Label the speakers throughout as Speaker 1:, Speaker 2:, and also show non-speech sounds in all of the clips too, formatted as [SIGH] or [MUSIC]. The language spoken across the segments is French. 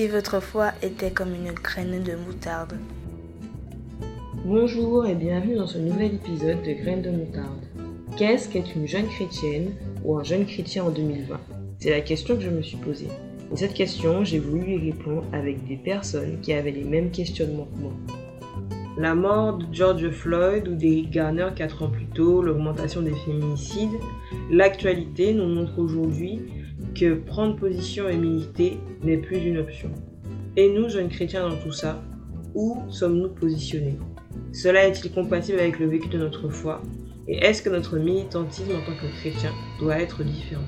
Speaker 1: si votre foi était comme une graine de moutarde.
Speaker 2: Bonjour et bienvenue dans ce nouvel épisode de Graines de moutarde. Qu'est-ce qu'être une jeune chrétienne ou un jeune chrétien en 2020 C'est la question que je me suis posée. Et cette question, j'ai voulu y répondre avec des personnes qui avaient les mêmes questionnements que moi. La mort de George Floyd ou d'Eric Garner 4 ans plus tôt, l'augmentation des féminicides, l'actualité nous montre aujourd'hui que prendre position et militer n'est plus une option. Et nous, jeunes chrétiens dans tout ça, où sommes-nous positionnés? Cela est-il compatible avec le vécu de notre foi? Et est-ce que notre militantisme en tant que chrétien doit être différent?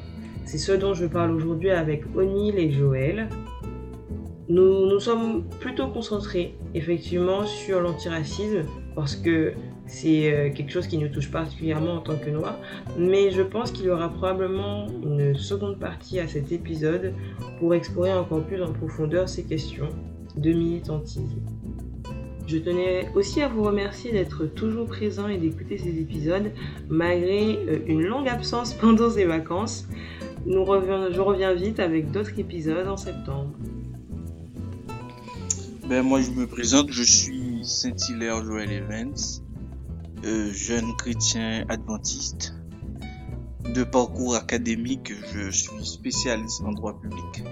Speaker 2: C'est ce dont je parle aujourd'hui avec O'Neill et Joël. Nous nous sommes plutôt concentrés effectivement sur l'antiracisme parce que c'est euh, quelque chose qui nous touche particulièrement en tant que noirs, mais je pense qu'il y aura probablement une seconde partie à cet épisode pour explorer encore plus en profondeur ces questions de militantisme. Je tenais aussi à vous remercier d'être toujours présent et d'écouter ces épisodes malgré euh, une longue absence [LAUGHS] pendant ces vacances. Nous je reviens vite avec d'autres épisodes en septembre.
Speaker 3: Ben moi je me présente, je suis Saint-Hilaire Joël Evans, euh, jeune chrétien adventiste. De parcours académique, je suis spécialiste en droit public.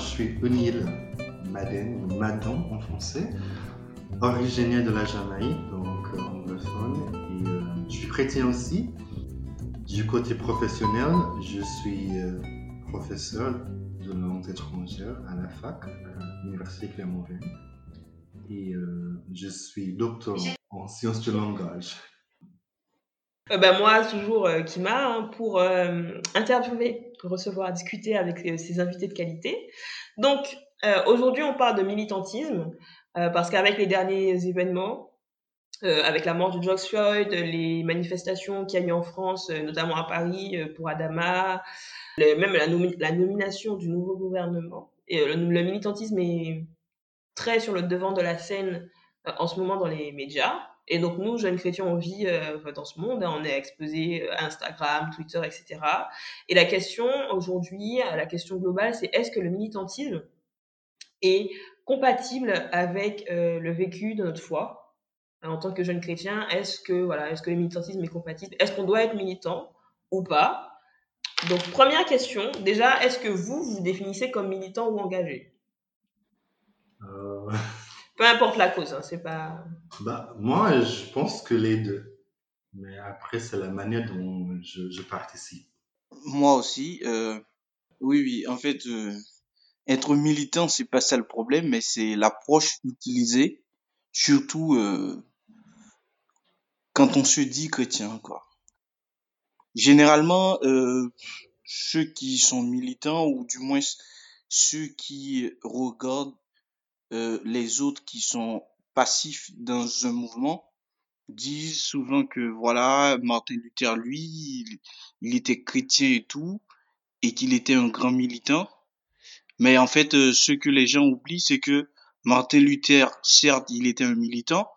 Speaker 4: Je suis O'Neill Madden, Madan en français, originaire de la Jamaïque, donc euh, anglophone, et euh, je suis chrétien aussi. Du côté professionnel, je suis professeur de langues étrangères à la fac, à l'Université Clermont-Ferrand. Et euh, je suis docteur en sciences du langage.
Speaker 2: Euh, ben moi, toujours euh, Kima, hein, pour interviewer, recevoir, discuter avec ces invités de qualité. Donc, aujourd'hui, on parle de militantisme, parce qu'avec les derniers événements, avec la mort de George Floyd, les manifestations qu'il y a eu en France, notamment à Paris pour Adama, même la, la, nomination du nouveau gouvernement. Et le, militantisme est très sur le devant de la scène euh, en ce moment dans les médias. Et donc nous, jeunes chrétiens, on vit euh, dans ce monde, hein. on est exposé à Instagram, Twitter, etc. Et la question aujourd'hui, la question globale, c'est est-ce que le militantisme est compatible avec euh, le vécu de notre foi en tant que jeune chrétien Est-ce que voilà, est-ce que le militantisme est compatible? Est-ce qu'on doit être militant ou pas? Donc, première question, déjà, est-ce que vous vous définissez comme militant ou engagé? euh... Peu importe la cause, hein, c'est pas.
Speaker 4: Bah, moi, je pense que les deux. Mais après, c'est la manière dont je, participe.
Speaker 3: Moi aussi, euh, oui, oui. En fait, euh, être militant, c'est pas ça le problème, mais c'est l'approche utilisée, surtout euh, quand on se dit chrétien, quoi généralement, euh, ceux qui sont militants, ou du moins ceux qui regardent euh, les autres qui sont passifs dans un mouvement, disent souvent que voilà, Martin Luther, lui, il, était chrétien et tout, et qu'il était un grand militant. Mais en fait, euh, ce que les gens oublient, c'est que Martin Luther, certes, il était un militant,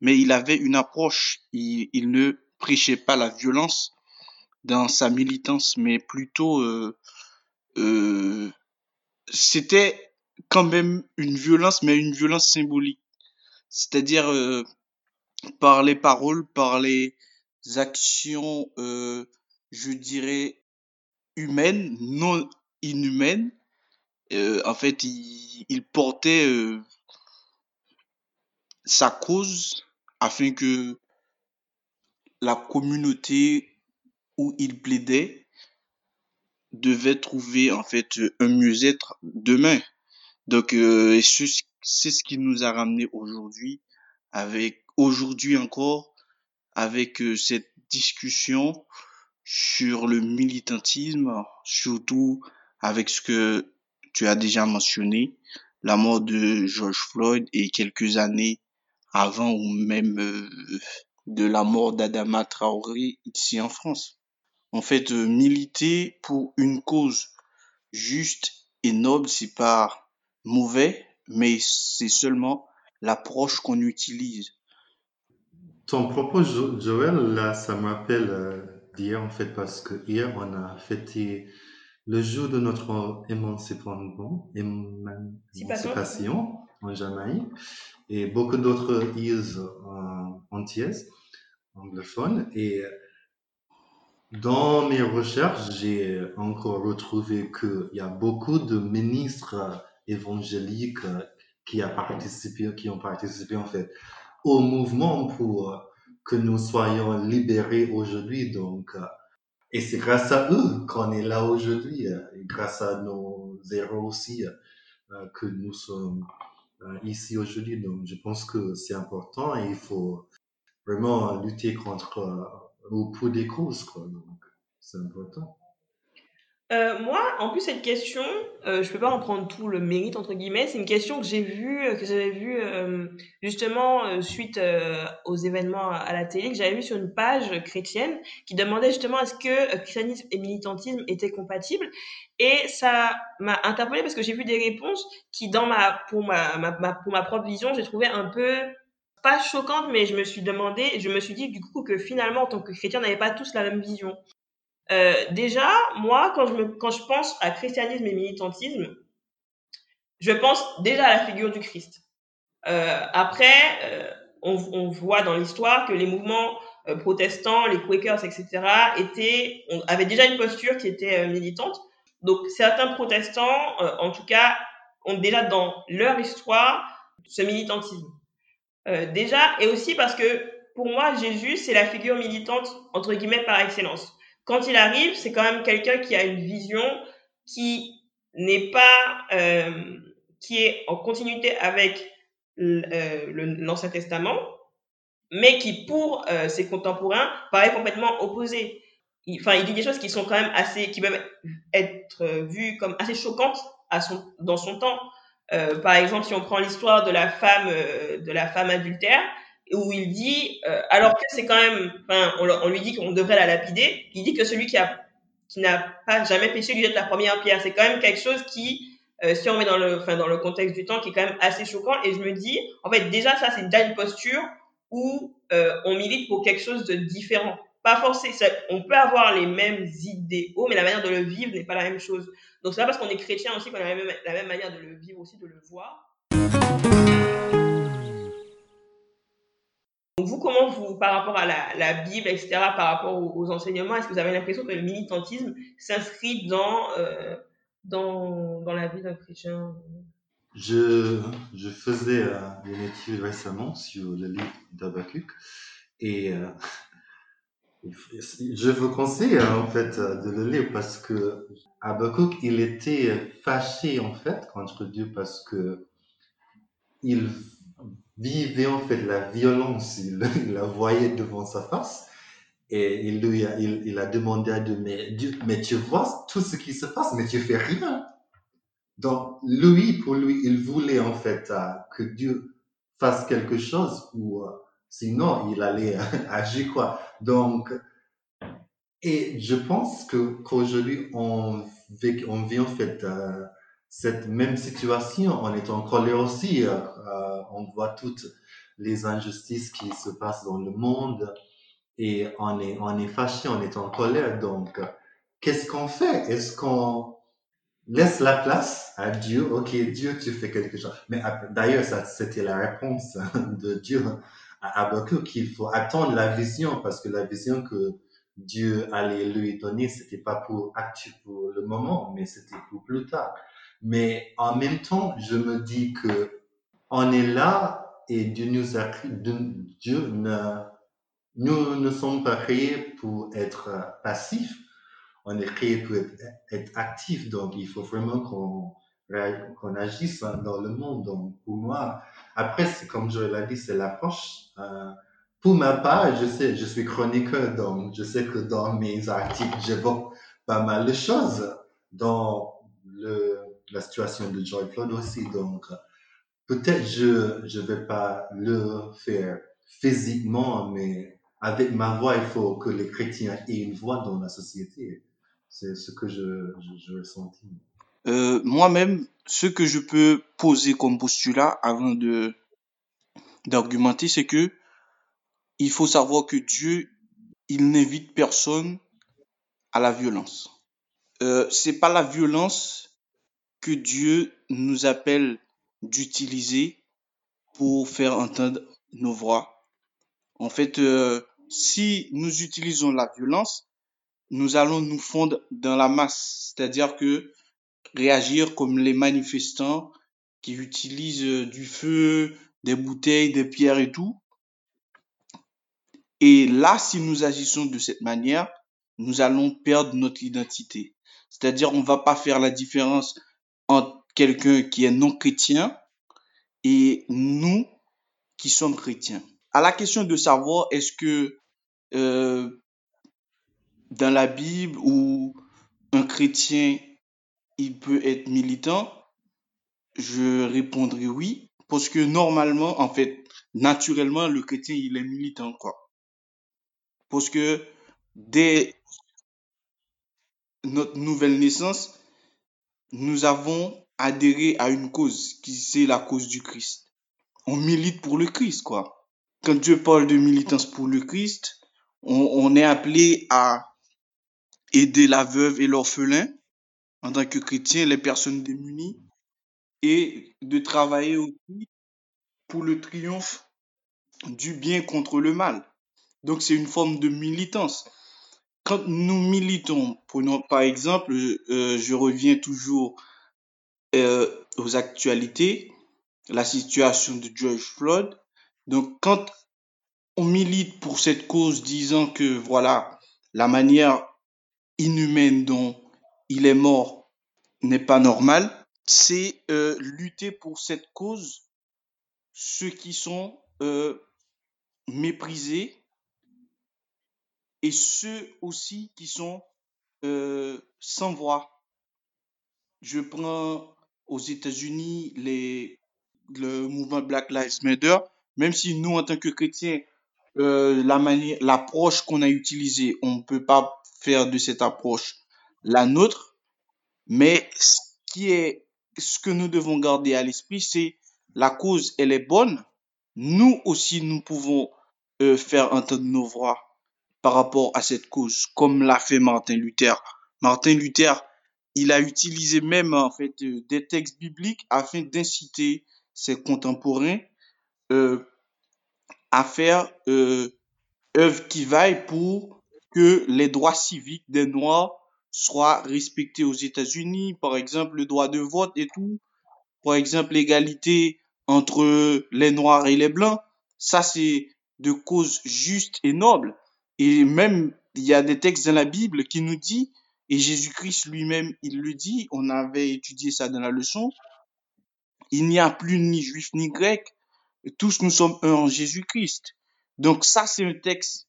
Speaker 3: mais il avait une approche. il ne prêchait pas la violence, dans sa militance, mais plutôt euh, euh, c'était quand même une violence, mais une violence symbolique. C'est-à-dire euh, par les paroles, par les actions, euh, je dirais, humaines, non inhumaines. Euh, en fait, il, portait sa cause afin que la communauté où il plaidait devait trouver en fait un mieux-être demain. Donc euh, c'est ce qui nous a ramené aujourd'hui avec aujourd'hui encore avec euh, cette discussion sur le militantisme, surtout avec ce que tu as déjà mentionné, la mort de George Floyd et quelques années avant ou même euh, de la mort d'Adama Traoré ici en France. En fait, euh, militer pour une cause juste et noble, c'est pas mauvais, mais c'est seulement l'approche qu'on utilise.
Speaker 4: Ton propos, Joël, là, ça m'appelle euh, d'hier, en fait, parce que hier, on a fêté le jour de notre émancipation, émancipation en Jamaïque et beaucoup d'autres îles antillaises anglophones. Et dans mes recherches, j'ai encore retrouvé qu'il y a beaucoup de ministres évangéliques qui, a participé, qui ont participé en fait au mouvement pour que nous soyons libérés aujourd'hui. Donc, et c'est grâce à eux qu'on est là aujourd'hui, grâce à nos héros aussi que nous sommes ici aujourd'hui. Donc, je pense que c'est important et il faut vraiment lutter contre ou pour des causes, quoi. Donc, c'est important.
Speaker 2: Euh, moi, en plus, cette question, euh, je peux pas en prendre tout le mérite, entre guillemets. C'est une question que j'ai vue, euh, que j'avais vue euh, justement euh, suite aux événements à la télé, que j'avais vu sur une page chrétienne qui demandait justement est-ce que christianisme et militantisme étaient compatibles. Et ça m'a interpellée parce que j'ai vu des réponses qui, dans ma, pour ma, ma, ma pour ma propre vision, j'ai trouvé un peu pas choquante, mais je me suis demandé, je me suis dit du coup que finalement, en tant que chrétien, on n'avait pas tous la même vision. Euh, déjà, moi, quand je, pense à christianisme et militantisme, je pense déjà à la figure du Christ. Euh, après, euh, on, voit dans l'histoire que les mouvements protestants, les Quakers, etc., avaient déjà une posture qui était militante. Donc, certains protestants, en tout cas, ont déjà dans leur histoire ce militantisme. déjà, et aussi parce que pour moi, Jésus, c'est la figure militante, entre guillemets, par excellence quand il arrive, c'est quand même quelqu'un qui a une vision qui n'est pas, euh, qui est en continuité avec euh, l'Ancien Testament, mais qui, pour euh, ses contemporains, paraît complètement opposé. Enfin, il dit des choses qui sont quand même assez, qui peuvent être vues comme assez choquantes dans son temps. Euh, par exemple, si on prend l'histoire de la femme, euh, de la femme adultère, où il dit, euh, alors que c'est quand même, enfin, on, lui dit qu'on devrait la lapider, il dit que celui qui a qui n'a pas jamais péché lui jette la première pierre. C'est quand même quelque chose qui, euh, si on met dans le, enfin, dans le contexte du temps, qui est quand même assez choquant. Et je me dis, en fait, déjà ça, c'est déjà une posture où euh, on milite pour quelque chose de différent. Pas forcément, on peut avoir les mêmes idéaux, mais la manière de le vivre n'est pas la même chose. Donc c'est pas parce qu'on est chrétien aussi qu'on a la même manière de le vivre aussi, de le voir. Donc vous, comment vous, par rapport à la, Bible, etc., par rapport aux, enseignements, est-ce que vous avez l'impression que le militantisme s'inscrit dans, euh, dans, dans la vie d'un chrétien?
Speaker 4: Je, je faisais euh, une étude récemment sur le livre d'Abacuc et euh, [LAUGHS] je vous conseille en fait de le lire parce que il était fâché en fait contre Dieu parce que il vivait en fait la violence, [LAUGHS] il, la voyait devant sa face et il lui a, il, a demandé à Dieu mais, Dieu, mais tu vois tout ce qui se passe, mais tu fais rien. Donc lui, pour lui, il voulait en fait euh, que Dieu fasse quelque chose ou euh, sinon il allait [LAUGHS] agir quoi. Donc et je pense que qu'aujourd'hui on vit, on vit en fait euh, cette même situation, on est en colère aussi. Euh, on voit toutes les injustices qui se passent dans le monde et on est, on est fâché, on est en colère. Donc, qu'est-ce qu'on fait? Est-ce qu'on laisse la place à Dieu? Ok, Dieu, tu fais quelque chose. Mais d'ailleurs, ça, c'était la réponse [LAUGHS] de Dieu à Habakkuk qu'il faut attendre la vision parce que la vision que Dieu allait lui donner, c'était pas pour pour le moment, mais c'était pour plus tard. Mais en même temps, je me dis que on est là et Dieu nous a Dieu ne, nous ne sommes pas créés pour être passifs. On est créés pour être, actifs. Donc, il faut vraiment qu'on qu'on agisse dans le monde. Donc, pour moi, après, comme je l'ai dit, c'est l'approche. Euh, pour ma part, je sais, je suis chroniqueur, donc je sais que dans mes articles, j'évoque pas mal de choses. Le, la situation de Joy Floyd aussi. Donc, peut-être je je vais pas le faire physiquement, mais avec ma voix, il faut que les chrétiens aient une voix dans la société. C'est ce que je, je, je.
Speaker 3: Euh, Moi-même, ce que je peux poser comme postulat avant de d'argumenter, c'est que il faut savoir que Dieu, il n'invite personne à la violence. euh, c'est pas la violence que Dieu nous appelle d'utiliser pour faire entendre nos voix. En fait, euh, si nous utilisons la violence, nous allons nous fondre dans la masse, c'est-à-dire que réagir comme les manifestants qui utilisent euh, du feu, des bouteilles, des pierres et tout. Et là, si nous agissons de cette manière, nous allons perdre notre identité. C'est-à-dire, on va pas faire la différence entre quelqu'un qui est non chrétien et nous qui sommes chrétiens. À la question de savoir est-ce que euh, dans la Bible où un chrétien il peut être militant, je répondrai oui parce que normalement en fait naturellement le chrétien il est militant quoi. Parce que dès notre nouvelle naissance, nous avons adhéré à une cause qui c'est la cause du Christ. On milite pour le Christ quoi. Quand Dieu parle de militance pour le Christ, on, est appelé à aider la veuve et l'orphelin en tant que chrétien, les personnes démunies, et de travailler aussi pour le triomphe du bien contre le mal. Donc c'est une forme de militance. Quand nous militons, prenons par exemple, euh, je reviens toujours euh, aux actualités, la situation de George Floyd. Donc quand on milite pour cette cause disant que voilà, la manière inhumaine dont il est mort n'est pas normale, c'est euh, lutter pour cette cause ceux qui sont euh, méprisés et ceux aussi qui sont euh, sans voix. Je prends aux États-Unis le mouvement Black Lives Matter, même si nous, en tant que chrétiens, euh, la manière, l'approche qu'on a utilisée, on ne peut pas faire de cette approche la nôtre, mais ce qui est, ce que nous devons garder à l'esprit, c'est la cause, elle est bonne. Nous aussi, nous pouvons euh, faire entendre nos voix par rapport à cette cause, comme l'a fait Martin Luther. Martin Luther, il a utilisé même en fait euh, des textes bibliques afin d'inciter ses contemporains euh, à faire euh, œuvre qui vaille pour que les droits civiques des Noirs soient respectés aux États-Unis, par exemple le droit de vote et tout, par exemple l'égalité entre les Noirs et les Blancs. Ça, c'est de causes justes et nobles. Et même, il y a des textes dans la Bible qui nous dit, et Jésus-Christ lui-même, il le dit, on avait étudié ça dans la leçon, il n'y a plus ni juif ni grec, tous nous sommes un en Jésus-Christ. Donc ça, c'est un texte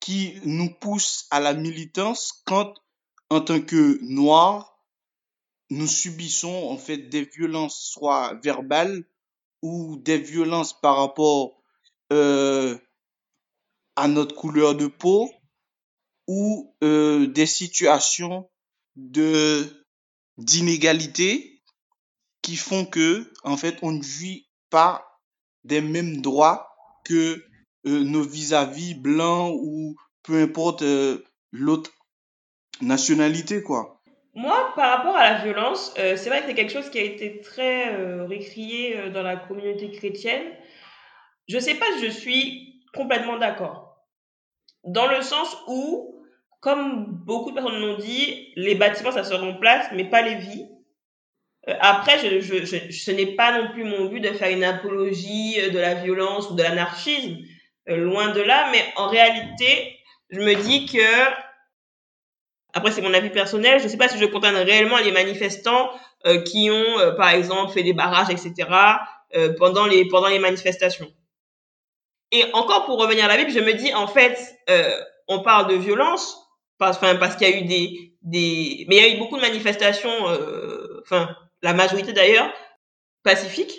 Speaker 3: qui nous pousse à la militance quand, en tant que noirs, nous subissons en fait des violences, soit verbales ou des violences par rapport euh, à notre couleur de peau ou euh, des situations de d'inégalité qui font que en fait on ne jouit pas des mêmes droits que euh, nos vis-à-vis blancs ou peu importe euh, l'autre nationalité quoi.
Speaker 2: Moi, par rapport à la violence, c'est vrai que c'est quelque chose qui a été très récrié dans la communauté chrétienne. Je sais pas si je suis complètement d'accord. Dans le sens où, comme beaucoup de personnes l'ont dit, les bâtiments, ça se remplace, mais pas les vies. Euh, après, je, je, je- ce n'est pas non plus mon but de faire une apologie euh, de la violence ou de l'anarchisme, euh, loin de là, mais en réalité, je me dis que, après c'est mon avis personnel, je ne sais pas si je condamne réellement les manifestants euh, qui ont, euh, par exemple, fait des barrages, etc., euh, pendant, les, pendant les manifestations. Et encore pour revenir à la Bible, je me dis, en fait, euh, on parle de violence, parce, enfin, parce qu'il y a eu des, des... Mais il y a eu beaucoup de manifestations, euh, enfin, la majorité d'ailleurs, pacifiques.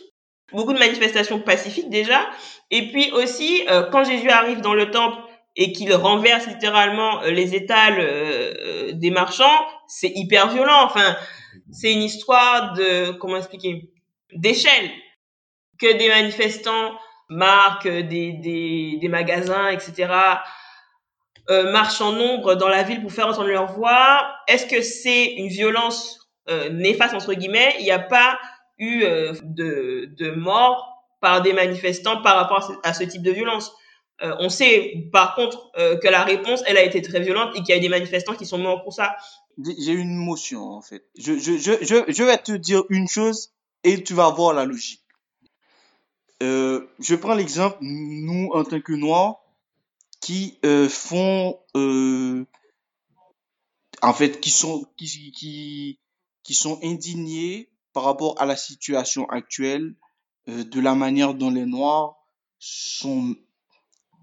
Speaker 2: Beaucoup de manifestations pacifiques déjà. Et puis aussi, euh, quand Jésus arrive dans le temple et qu'il renverse littéralement euh, les étals euh, euh, des marchands, c'est hyper violent. Enfin, c'est une histoire de, comment expliquer, d'échelle. Que des manifestants marquent des, magasins, etc. euh, marchent en nombre dans la ville pour faire entendre leur voix. Est-ce que c'est une violence euh, néfaste entre guillemets? Il n'y a pas eu euh, de, de mort par des manifestants par rapport à ce, type de violence. On sait par contre que la réponse, elle a été très violente et qu'il y a eu des manifestants qui sont morts pour ça.
Speaker 3: J'ai une motion en fait. Je vais te dire une chose et tu vas voir la logique. Euh, je prends l'exemple, nous en tant que Noirs, qui euh, font euh, en fait qui sont qui, sont indignés par rapport à la situation actuelle de la manière dont les noirs sont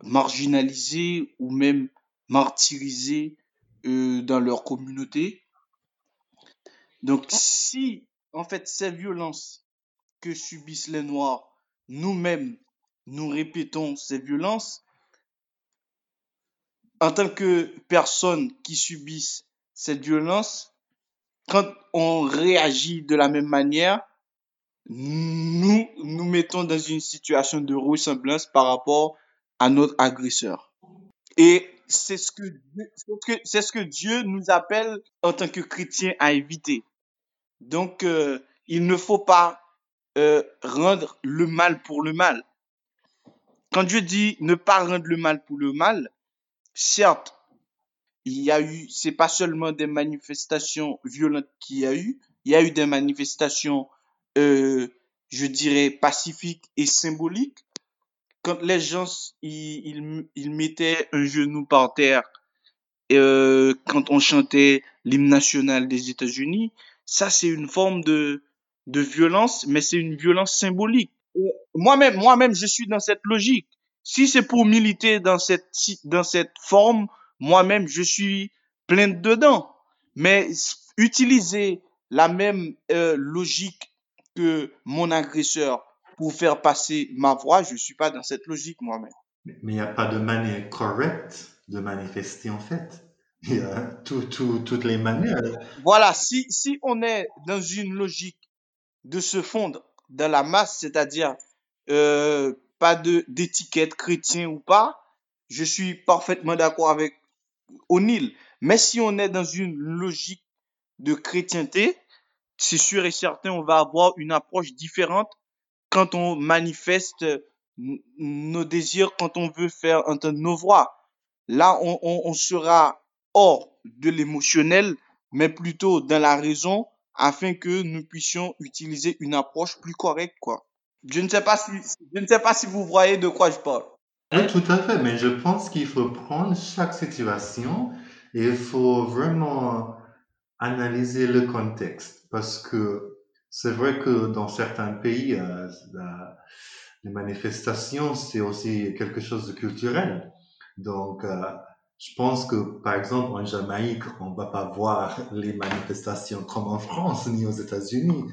Speaker 3: marginalisés ou même martyrisés dans leur communauté. Donc si en fait ces violences que subissent les noirs nous-mêmes nous répétons ces violences en tant que personnes qui subissent cette violence, quand on réagit de la même manière, nous nous mettons dans une situation de ressemblance par rapport à notre agresseur. Et c'est ce que c'est ce que Dieu nous appelle en tant que chrétiens à éviter. Donc, euh, il ne faut pas euh, rendre le mal pour le mal. Quand Dieu dit ne pas rendre le mal pour le mal, certes, il y a eu, c'est pas seulement des manifestations violentes qu'il y a eu, il y a eu des manifestations, euh, je dirais, pacifiques et symboliques. Quand les gens, ils, ils, mettaient un genou par terre, euh, quand on chantait l'hymne national des États-Unis, ça c'est une forme de, de violence, mais c'est une violence symbolique. Moi-même, moi-même, je suis dans cette logique. Si c'est pour militer dans cette, dans cette forme, moi-même, je suis plein dedans. Mais utiliser la même euh, logique que mon agresseur pour faire passer ma voix, je suis pas dans cette logique moi-même.
Speaker 4: Mais il n'y a pas de manière correcte de manifester en fait. Il y a tout, tout, toutes les manières.
Speaker 3: Voilà, si, si on est dans une logique de se fondre dans la masse, c'est-à-dire euh, pas de d'étiquette chrétien ou pas, je suis parfaitement d'accord avec O'Neill. Mais si on est dans une logique de chrétienté, c'est sûr et certain, on va avoir une approche différente quand on manifeste nos désirs, quand on veut faire entendre nos voix. Là, on, on, on sera hors de l'émotionnel, mais plutôt dans la raison, afin que nous puissions utiliser une approche plus correcte, quoi. Je ne sais pas si, je ne sais pas si vous voyez de quoi je parle.
Speaker 4: Oui, tout à fait, mais je pense qu'il faut prendre chaque situation et il faut vraiment analyser le contexte parce que c'est vrai que dans certains pays, euh, les manifestations, c'est aussi quelque chose de culturel. Donc, euh, je pense que, par exemple, en Jamaïque, on va pas voir les manifestations comme en France ni aux États-Unis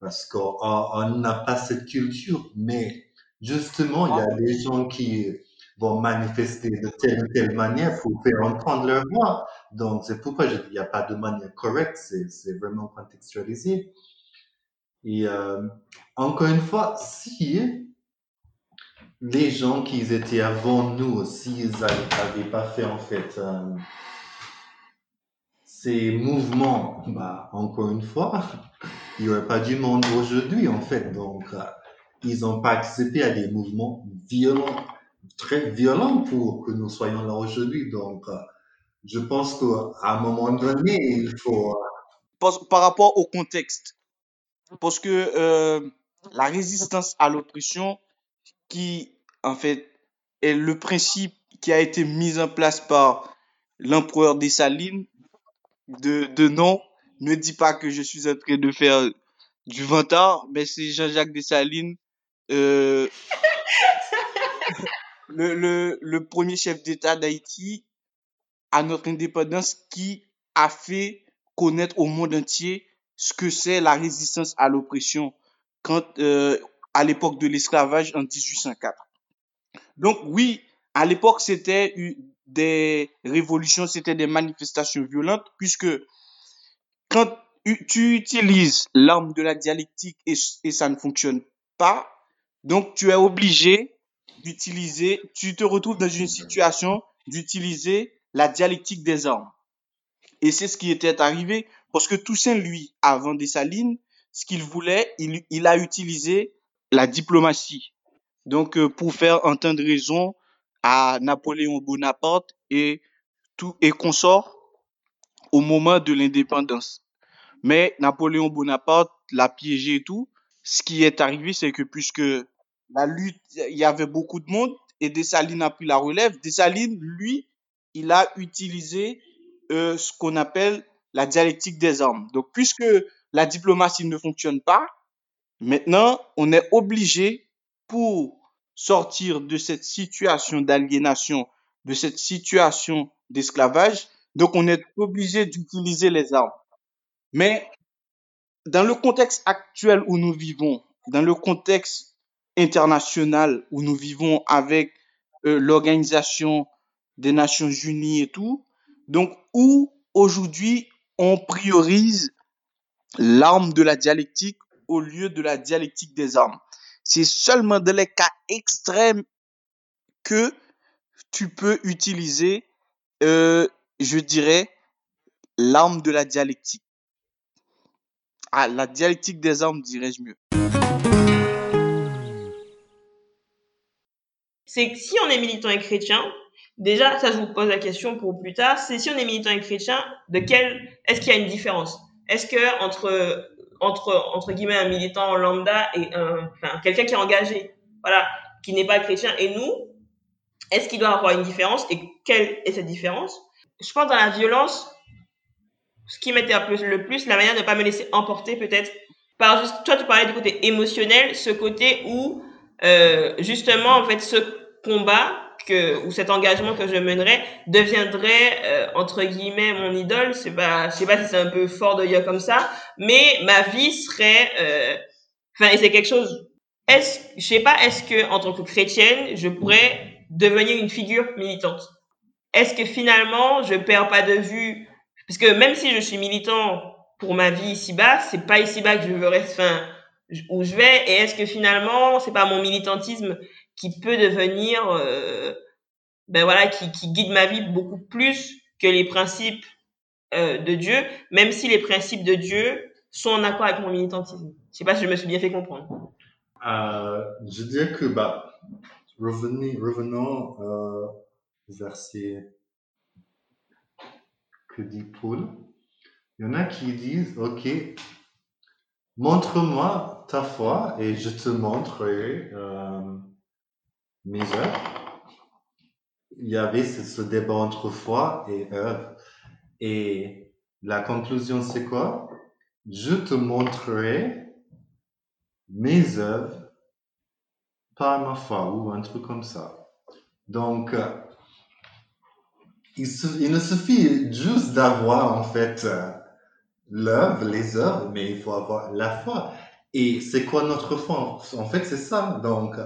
Speaker 4: parce qu'on n'a pas cette culture. Mais justement, il y a des gens qui vont manifester de telle ou telle manière pour faire entendre leur voix. Donc, c'est pourquoi il n'y a pas de manière correcte, c'est vraiment contextualisé. Et euh, encore une fois, si les gens qui étaient avant nous, s'ils n'avaient pas fait en fait euh, ces mouvements, bah, encore une fois, [LAUGHS] il n'y aurait pas du monde aujourd'hui en fait. Donc, euh, ils n'ont pas accepté à des mouvements violents, très violents pour que nous soyons là aujourd'hui. Donc, euh, je pense qu'à un moment donné, il faut...
Speaker 3: Par, rapport au contexte, parce que la résistance à l'oppression, qui en fait est le principe qui a été mis en place par l'empereur Dessalines, de, de nom, ne dis pas que je suis en train de faire du vantard, mais c'est Jean-Jacques Dessalines, euh, le premier chef d'État d'Haïti à notre indépendance qui a fait connaître au monde entier ce que c'est la résistance à l'oppression. Quand euh, à l'époque de l'esclavage en 1804. Donc oui, à l'époque c'était des révolutions, c'était des manifestations violentes puisque quand tu utilises l'arme de la dialectique et, ça ne fonctionne pas, donc tu es obligé d'utiliser, tu te retrouves dans une situation d'utiliser la dialectique des armes. Et c'est ce qui était arrivé parce que Toussaint, lui, avant Dessalines, ce qu'il voulait, il, a utilisé la diplomatie. Donc, euh, pour faire entendre raison à Napoléon Bonaparte et tout et consort au moment de l'indépendance. Mais Napoléon Bonaparte l'a piégé et tout. Ce qui est arrivé, c'est que puisque la lutte, il y avait beaucoup de monde et Dessalines a pris la relève, Dessalines, lui, il a utilisé euh, ce qu'on appelle la dialectique des armes. Donc, puisque la diplomatie ne fonctionne pas, maintenant, on est obligé pour sortir de cette situation d'aliénation, de cette situation d'esclavage, donc on est obligé d'utiliser les armes. Mais dans le contexte actuel où nous vivons, dans le contexte international où nous vivons avec euh, l'organisation des Nations Unies et tout, donc où aujourd'hui on priorise l'arme de la dialectique au lieu de la dialectique des armes. C'est seulement dans les cas extrêmes que tu peux utiliser, euh, je dirais, l'arme de la dialectique. Ah, la dialectique des armes, dirais-je mieux.
Speaker 2: C'est que si on est militant et chrétien, déjà, ça je vous pose la question pour plus tard, c'est si on est militant et chrétien, de quel, est-ce qu'il y a une différence? Est-ce que entre, entre, entre guillemets, un militant lambda et un, quelqu'un qui est engagé, voilà, qui n'est pas chrétien. Et nous, est-ce qu'il doit avoir une différence et quelle est cette différence? Je pense dans la violence, ce qui m'interpelle le plus, la manière de ne pas me laisser emporter peut-être par juste, toi tu parlais du côté émotionnel, ce côté où euh, justement en fait ce combat ou cet engagement que je mènerais deviendrait euh, entre guillemets mon idole. C'est pas, je sais pas si c'est un peu fort de dire comme ça, mais ma vie serait, euh, enfin c'est quelque chose. Est-ce, je sais pas, est-ce que en tant que chrétienne je pourrais devenir une figure militante? Est-ce que finalement je perds pas de vue? Parce que même si je suis militant pour ma vie ici-bas, c'est pas ici-bas que je veux rester, enfin, où je vais. Et est-ce que finalement, c'est pas mon militantisme qui peut devenir, euh, ben voilà, qui, guide ma vie beaucoup plus que les principes euh, de Dieu, même si les principes de Dieu sont en accord avec mon militantisme. Je sais pas si je me suis bien fait comprendre.
Speaker 4: Euh, je dirais que, bah, revenez, revenons au verset que dit Paul. Il y en a qui disent, OK, montre-moi ta foi et je te montrerai mes œuvres. Il y avait ce, débat entre foi et œuvre. Et la conclusion, c'est quoi? Je te montrerai mes œuvres par ma foi ou un truc comme ça. Donc, il, il, ne suffit juste d'avoir en fait euh, l'œuvre, les œuvres, mais il faut avoir la foi. Et c'est quoi notre foi? En fait, c'est ça. Donc,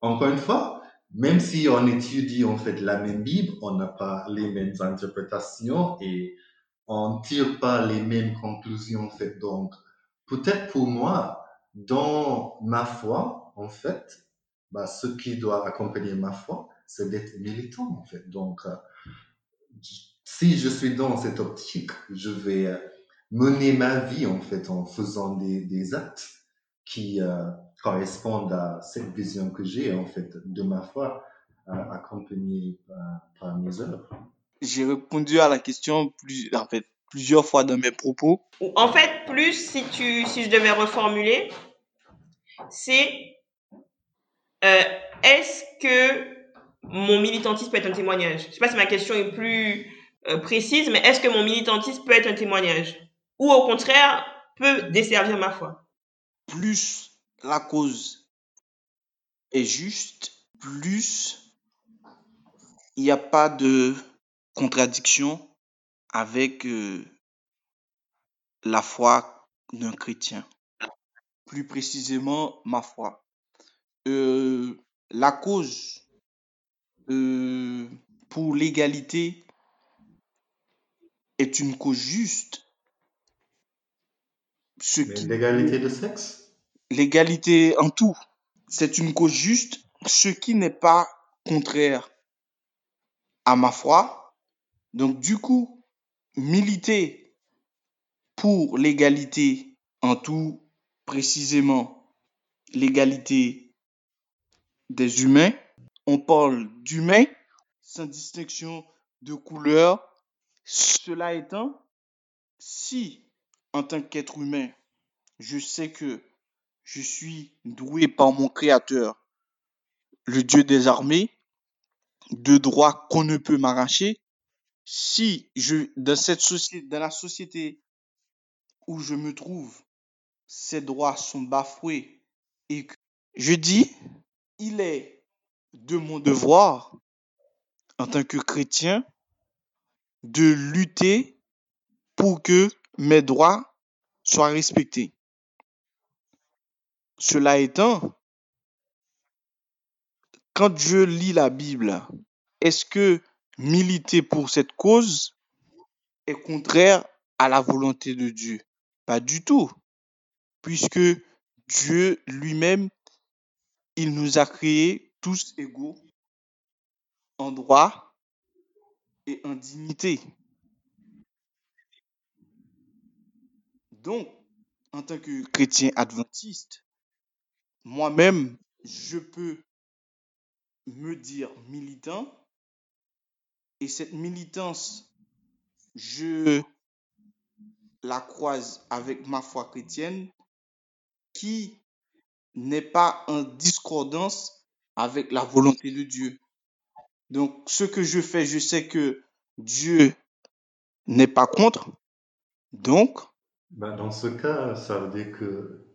Speaker 4: encore une fois, même si on étudie en fait la même Bible, on n'a pas les mêmes interprétations et on tire pas les mêmes conclusions en fait. Donc, peut-être pour moi, dans ma foi, en fait, bah, ce qui doit accompagner ma foi, c'est d'être militant en fait. Donc, euh, si je suis dans cette optique, je vais euh, mener ma vie en fait en faisant des, des actes qui euh, correspondent à cette vision que j'ai en fait de ma foi, euh, accompagnée par, par, mes œuvres.
Speaker 3: J'ai répondu à la question plus, en fait, plusieurs fois dans mes propos.
Speaker 2: En fait, plus si tu, si je devais reformuler, c'est euh, est-ce que mon militantisme peut être un témoignage? Je sais pas si ma question est plus euh, précise, mais est-ce que mon militantisme peut être un témoignage? Ou au contraire, peut desservir ma foi?
Speaker 3: Plus la cause est juste, plus il n'y a pas de contradiction avec euh, la foi d'un chrétien. Plus précisément, ma foi. Euh, la cause euh, pour l'égalité est une cause juste.
Speaker 4: L'égalité de sexe?
Speaker 3: L'égalité en tout. C'est une cause juste, ce qui n'est pas contraire à ma foi Donc du coup, militer pour l'égalité en tout précisément l'égalité des humains, on parle d'humains sans distinction de couleur. Cela étant, si en tant qu'être humain, je sais que je suis doué par mon Créateur, le Dieu des armées, de droits qu'on ne peut m'arracher, si je, dans cette société, dans la société où je me trouve, ces droits sont bafoués et que je dis, il est de mon devoir, en tant que chrétien, de lutter pour que mes droits soient respectés. Cela étant, quand je lis la Bible, est-ce que militer pour cette cause est contraire à la volonté de Dieu? Pas du tout, puisque Dieu lui-même, il nous a créés tous égaux en droit et en dignité. Donc, en tant que chrétien adventiste, moi-même, je peux me dire militant et cette militance, je la croise avec ma foi chrétienne qui n'est pas en discordance avec la volonté de Dieu. Donc, ce que je fais, je sais que Dieu n'est pas contre. Donc,
Speaker 4: Ben, dans ce cas, ça veut dire que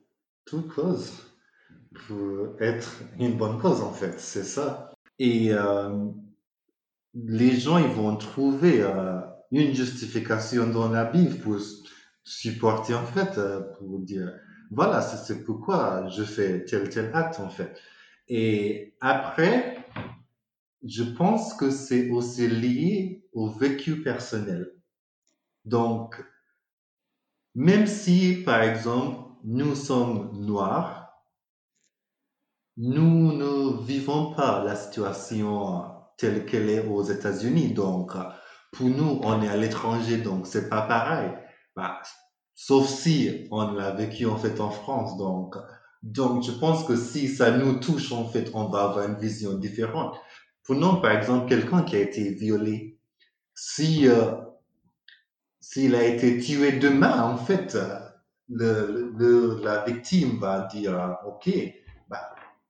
Speaker 4: toute cause peut être une bonne cause, en fait. C'est ça. Et euh, les gens, ils vont trouver euh, une justification dans la Bible pour supporter, en fait, euh, pour dire, voilà, c'est pourquoi je fais tel tel acte, en fait. Et après, je pense que c'est aussi lié au vécu personnel. Donc, même si, par exemple, nous sommes noirs, nous ne vivons pas la situation telle qu'elle est aux États-Unis. Donc, pour nous, on est à l'étranger, donc c'est pas pareil. Bah, sauf si on l'a vécu en fait en France. Donc, donc, je pense que si ça nous touche, en fait, on va avoir une vision différente. Prenons par exemple quelqu'un qui a été violé. Si euh, s'il a été tué demain, en fait, la victime va dire, ok,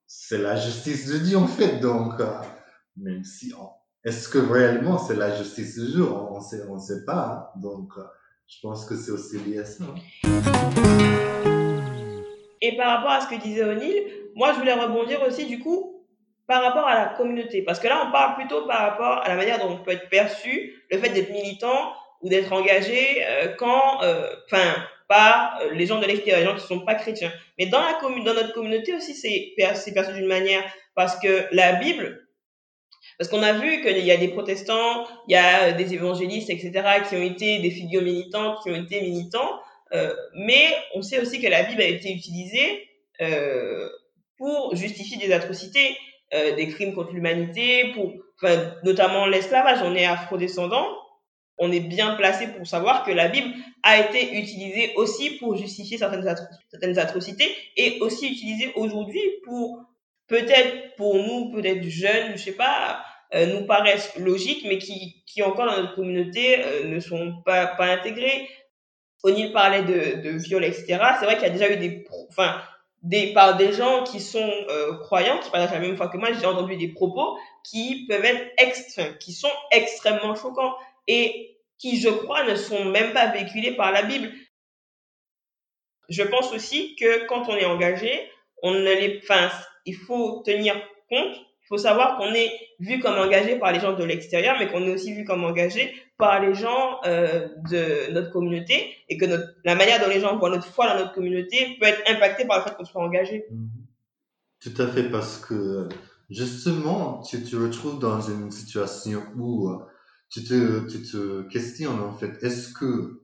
Speaker 4: c'est la justice de Dieu, en fait. Donc, euh, même si, est-ce que réellement c'est la justice de Dieu? On ne sait, on sait pas. hein. Donc, euh, je pense que c'est aussi lié à ça. hein.
Speaker 2: Et par rapport à ce que disait O'Neill, moi je voulais rebondir aussi du coup par rapport à la communauté. Parce que là on parle plutôt par rapport à la manière dont on peut être perçu, le fait d'être militant ou d'être engagé euh, quand, enfin, par euh, les gens de l'extérieur, les gens qui ne sont pas chrétiens. Mais dans, la commu- dans notre communauté aussi, c'est per- c'est perçu d'une manière, parce que la Bible, parce qu'on a vu qu'il y a des protestants, il y a des évangélistes, etc., qui ont été des figures militantes, qui ont été militants, euh, mais on sait aussi que la Bible a été utilisée euh, pour justifier des atrocités, euh, des crimes contre l'humanité, pour, enfin, notamment l'esclavage. On est afrodescendant, on est bien placé pour savoir que la Bible a été utilisée aussi pour justifier certaines, certaines atrocités et aussi utilisée aujourd'hui pour peut-être pour nous, peut-être jeunes, je sais pas, euh, nous paraissent logiques, mais qui, qui encore dans notre communauté euh, ne sont pas, pas intégrés. O'Neill parlait de, de viol, etc. C'est vrai qu'il y a déjà eu des, enfin, des, par des gens qui sont euh, croyants, qui partagent la même foi que moi, j'ai entendu des propos qui peuvent être ex, enfin, qui sont extrêmement choquants et qui, je crois, ne sont même pas véhiculés par la Bible. Je pense aussi que quand on est engagé, on ne les, enfin, il faut tenir compte, il faut savoir qu'on est vu comme engagé par les gens de l'extérieur, mais qu'on est aussi vu comme engagé par les gens euh, de notre communauté et que la manière dont les gens voient notre foi dans notre communauté peut être impactée par le fait qu'on soit engagé.
Speaker 4: Mhm. Tout à fait, parce que justement, tu te retrouves dans une situation où euh, tu te, tu te questionnes en fait, est-ce que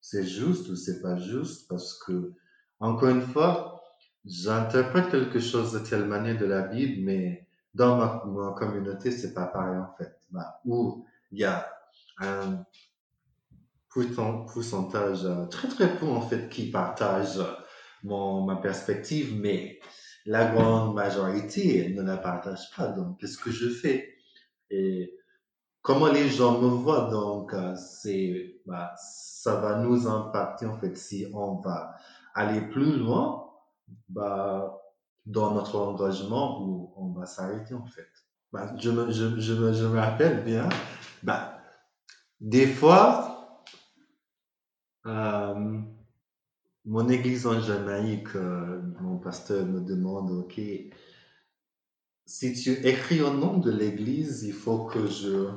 Speaker 4: c'est juste ou c'est pas juste? Parce que, encore une fois, j'interprète quelque chose de telle manière de la Bible, mais dans ma, ma communauté, c'est pas pareil en fait. Bah, où il y a un pourcentage très très peu en fait qui partage mon, ma perspective, mais la grande majorité ne la partage pas. Donc, qu'est-ce que je fais? Et comment les gens me voient Donc, euh, c'est, bah, ça va nous impacter en fait si on va aller plus loin bah, dans notre engagement ou on va s'arrêter en fait. Bah, je, me, je, je, me, je me rappelle bien, bah, des fois, euh, mon église en Jamaïque, euh, mon pasteur me demande, OK, si tu écris au nom de l'église, il faut que je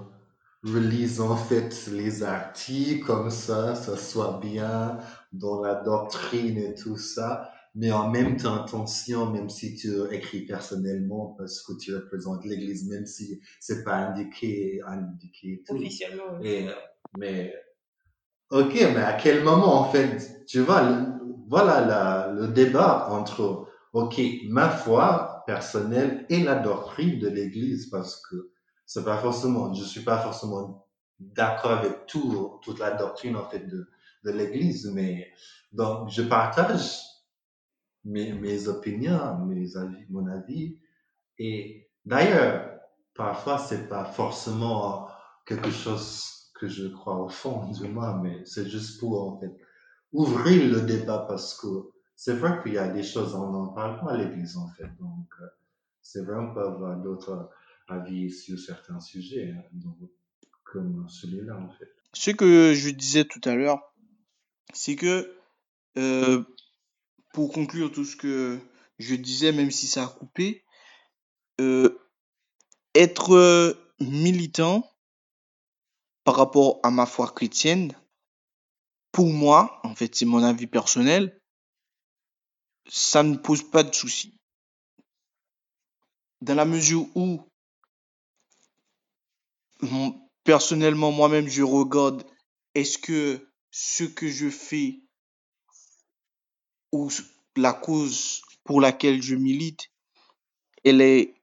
Speaker 4: relise en fait les articles comme ça, ça soit bien dans la doctrine et tout ça. Mais en même temps, attention, même si tu écris personnellement, parce que tu représentes l'église, même si c'est pas indiqué, indiqué tout.
Speaker 2: Officiellement.
Speaker 4: Et, mais, ok, mais à quel moment, en fait, tu vois, le- voilà la- le débat entre, ok, ma foi personnelle et la doctrine de l'église, parce que c'est pas forcément, je suis pas forcément d'accord avec tout, toute la doctrine, en fait, de, de l'église, mais, donc, je partage mes, mes opinions, mes avis, mon avis. Et d'ailleurs, parfois, c'est pas forcément quelque chose que je crois au fond de moi, mais c'est juste pour, en fait, ouvrir le débat parce que c'est vrai qu'il y a des choses, on n'en parle pas à l'église, en fait. Donc, euh, c'est vrai, on peut avoir d'autres avis sur certains sujets, hein, comme celui-là, en fait.
Speaker 3: Ce que je disais tout à l'heure, c'est que euh, pour conclure tout ce que je disais, même si ça a coupé, euh, être euh, militant par rapport à ma foi chrétienne, pour moi, en fait, c'est mon avis personnel, ça ne pose pas de souci. Dans la mesure où, personnellement, moi-même, je regarde, est-ce que ce que je fais ou la cause pour laquelle je milite, elle est,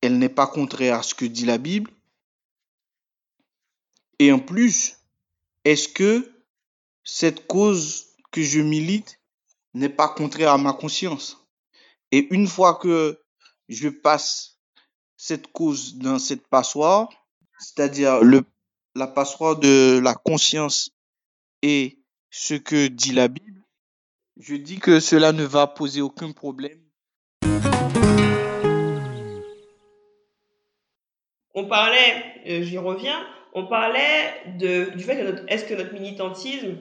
Speaker 3: elle n'est pas contraire à ce que dit la Bible. Et en plus, est-ce que cette cause que je milite n'est pas contraire à ma conscience? Et une fois que je passe cette cause dans cette passoire, c'est-à-dire le, la passoire de la conscience et ce que dit la Bible, je dis que cela ne va poser aucun problème.
Speaker 2: On parlait, euh, j'y reviens, on parlait du fait que notre, est-ce que notre militantisme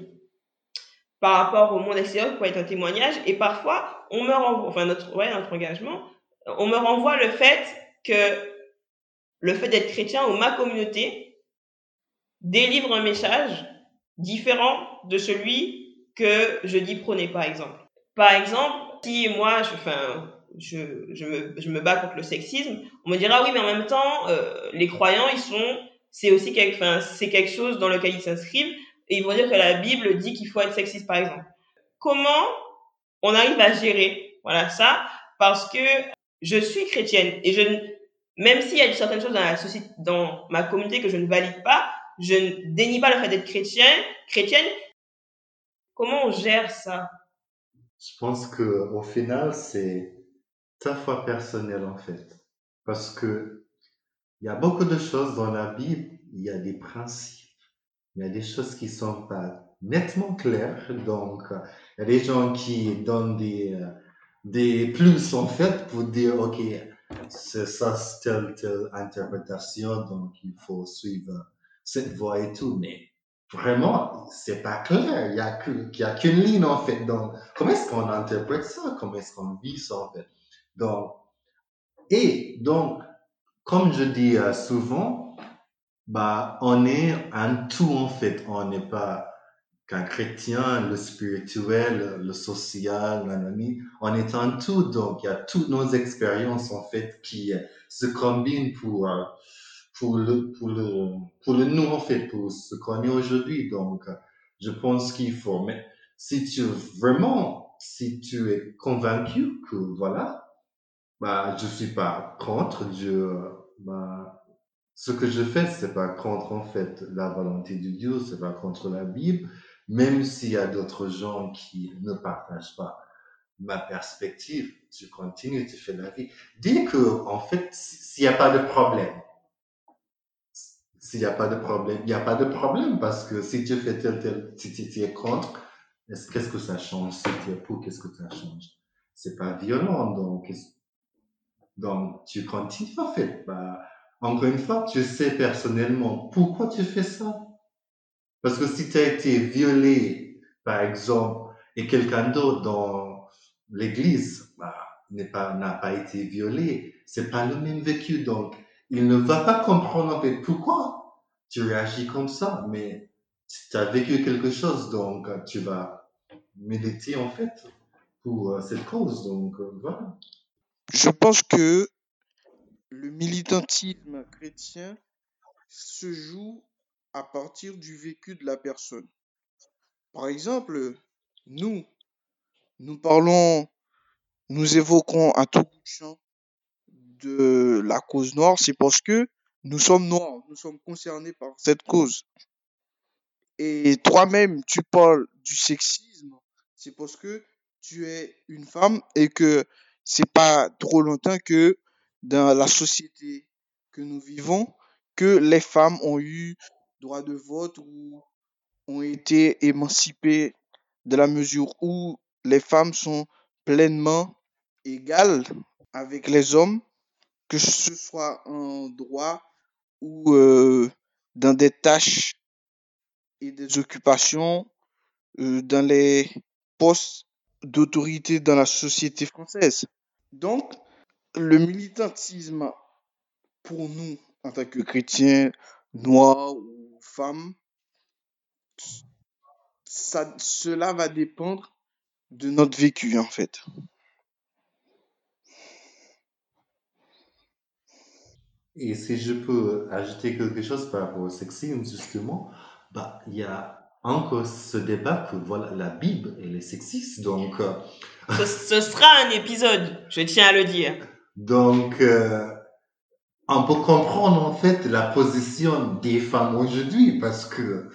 Speaker 2: par rapport au monde extérieur pourrait être un témoignage? Et parfois on me renvoie, enfin notre, ouais, notre engagement, on me renvoie le fait que le fait d'être chrétien ou ma communauté délivre un message différent de celui que je dis prôner par exemple. Par exemple, si moi je, enfin, je, je, me, je me bats contre le sexisme, on me dira oui mais en même temps euh, les croyants ils sont c'est aussi quelque, enfin, c'est quelque chose dans lequel ils s'inscrivent et ils vont dire que la Bible dit qu'il faut être sexiste par exemple. Comment on arrive à gérer? Voilà ça parce que je suis chrétienne et je même s'il y a certaines choses dans ma communauté que je ne valide pas, je ne dénie pas le fait d'être chrétien, chrétienne. Comment on gère ça?
Speaker 4: Je pense que au final, c'est ta foi personnelle en fait. Parce que il y a beaucoup de choses dans la Bible, il y a des principes, il y a des choses qui sont pas nettement claires. Donc, il y a des gens qui donnent des, euh, des plus en fait pour dire, OK, c'est ça, telle, telle interprétation, donc il faut suivre cette voie et tout. Mais vraiment, c'est pas clair. Il y a que- il y a qu'une ligne en fait. Donc, comment est-ce qu'on interprète ça? Comment est-ce qu'on vit ça en fait? Donc, et donc, comme je dis euh, souvent, bah, on est un tout en fait. On n'est pas qu'un chrétien, le spirituel, le social, nanani. On est un tout. Donc, il y a toutes nos expériences en fait qui se combinent pour, euh, pour le, pour le, pour le nous en fait, pour ce qu'on est aujourd'hui. Donc, je pense qu'il faut, mais si tu vraiment, si tu es convaincu que voilà, bah, je suis pas contre Dieu, bah, ce que je fais, c'est pas contre en fait la volonté de Dieu, c'est pas contre la Bible, même s'il y a d'autres gens qui ne partagent pas ma perspective, tu continues, tu fais la vie. Dis que, en fait, s'il n'y a pas de problème, s'il n'y a pas de problème, il n'y a pas de problème parce que si tu fais tel, tel, si tu es contre, qu'est-ce que ça change? Si tu es pour, qu'est-ce que ça change? C'est pas violent, donc, donc tu continues en fait. Bah, encore une fois, tu sais personnellement pourquoi tu fais ça. Parce que si tu as été violé, par exemple, et quelqu'un d'autre dans l'église bah, n'a pas, été violé, c'est pas le même vécu. Donc, il ne va pas comprendre pourquoi tu réagis comme ça. Mais tu as vécu quelque chose, donc tu vas méditer en fait pour euh, cette cause. Donc, euh, voilà.
Speaker 3: Je pense que le militantisme chrétien se joue à partir du vécu de la personne. Par exemple, nous, nous parlons, nous évoquons à tout champ de la cause noire, c'est parce que nous sommes noirs, nous sommes concernés par cette cause. Et toi-même, tu parles du sexisme, c'est parce que tu es une femme et que c'est pas trop longtemps que dans la société que nous vivons, que les femmes ont eu droit de vote ou ont été émancipées de la mesure où les femmes sont pleinement égales avec les hommes, que ce soit en droit ou euh, dans des tâches et des occupations, euh, dans les postes d'autorité dans la société française. Donc, le militantisme pour nous, en tant que chrétiens, noirs ou femmes, ça, cela va dépendre de notre vécu, en fait.
Speaker 4: Et si je peux ajouter quelque chose par rapport au sexisme, justement, bah, il y a encore ce débat que voilà, la Bible, elle est sexiste, donc... euh,
Speaker 2: Ce, ce sera un épisode, je tiens à le dire. [LAUGHS]
Speaker 4: Donc, euh, on peut comprendre en fait la position des femmes aujourd'hui parce que,